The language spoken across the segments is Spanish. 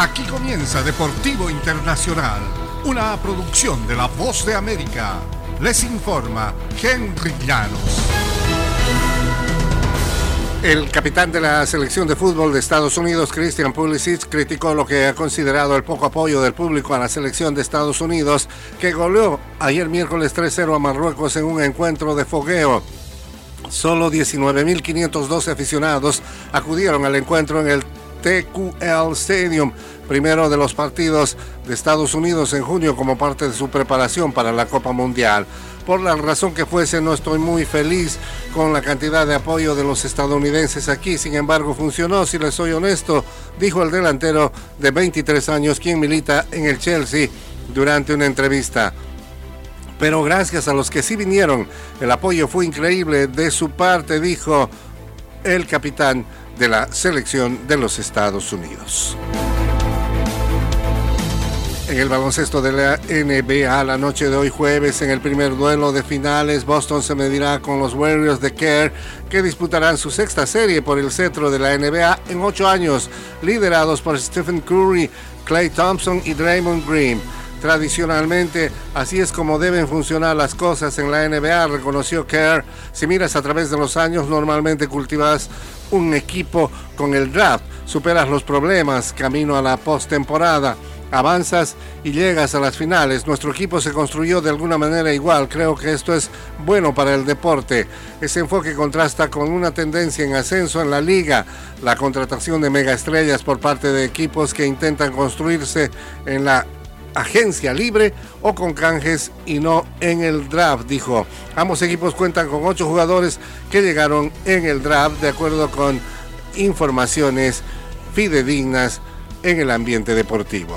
Aquí comienza Deportivo Internacional, una producción de La Voz de América. Les informa Henry Llanos. El capitán de la selección de fútbol de Estados Unidos, Christian Pulisic, criticó lo que ha considerado el poco apoyo del público a la selección de Estados Unidos, que goleó ayer miércoles 3-0 a Marruecos en un encuentro de fogueo. Solo 19.512 aficionados acudieron al encuentro en el TQL Stadium, primero de los partidos de Estados Unidos en junio como parte de su preparación para la Copa Mundial. Por la razón que fuese, no estoy muy feliz con la cantidad de apoyo de los estadounidenses aquí. Sin embargo, funcionó, si les soy honesto, dijo el delantero de 23 años, quien milita en el Chelsea, durante una entrevista. Pero gracias a los que sí vinieron, el apoyo fue increíble de su parte, dijo el capitán de la selección de los Estados Unidos. En el baloncesto de la NBA, la noche de hoy jueves, en el primer duelo de finales, Boston se medirá con los Warriors de Kerr, que disputarán su sexta serie por el cetro de la NBA en ocho años, liderados por Stephen Curry, Clay Thompson y Draymond Green. Tradicionalmente, así es como deben funcionar las cosas en la NBA, reconoció Kerr. Si miras a través de los años, normalmente cultivas un equipo con el draft, superas los problemas camino a la postemporada, avanzas y llegas a las finales. Nuestro equipo se construyó de alguna manera igual. Creo que esto es bueno para el deporte. Ese enfoque contrasta con una tendencia en ascenso en la liga, la contratación de megaestrellas por parte de equipos que intentan construirse en la agencia libre o con canjes y no en el draft, dijo. Ambos equipos cuentan con ocho jugadores que llegaron en el draft de acuerdo con informaciones fidedignas en el ambiente deportivo.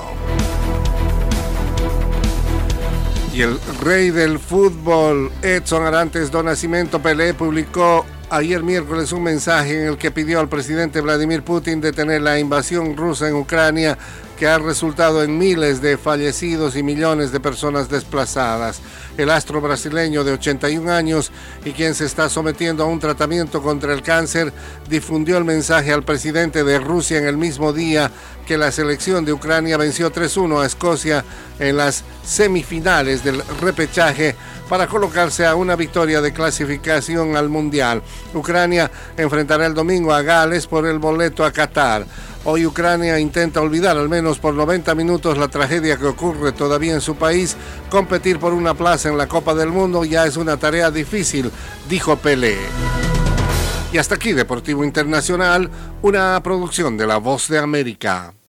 Y el rey del fútbol, Edson Arantes Don Nacimiento Pelé, publicó ayer miércoles un mensaje en el que pidió al presidente Vladimir Putin detener la invasión rusa en Ucrania que ha resultado en miles de fallecidos y millones de personas desplazadas. El astro brasileño de 81 años y quien se está sometiendo a un tratamiento contra el cáncer difundió el mensaje al presidente de Rusia en el mismo día que la selección de Ucrania venció 3-1 a Escocia en las semifinales del repechaje para colocarse a una victoria de clasificación al Mundial. Ucrania enfrentará el domingo a Gales por el boleto a Qatar. Hoy Ucrania intenta olvidar al menos por 90 minutos la tragedia que ocurre todavía en su país. Competir por una plaza en la Copa del Mundo ya es una tarea difícil, dijo Pelé. Y hasta aquí Deportivo Internacional, una producción de La Voz de América.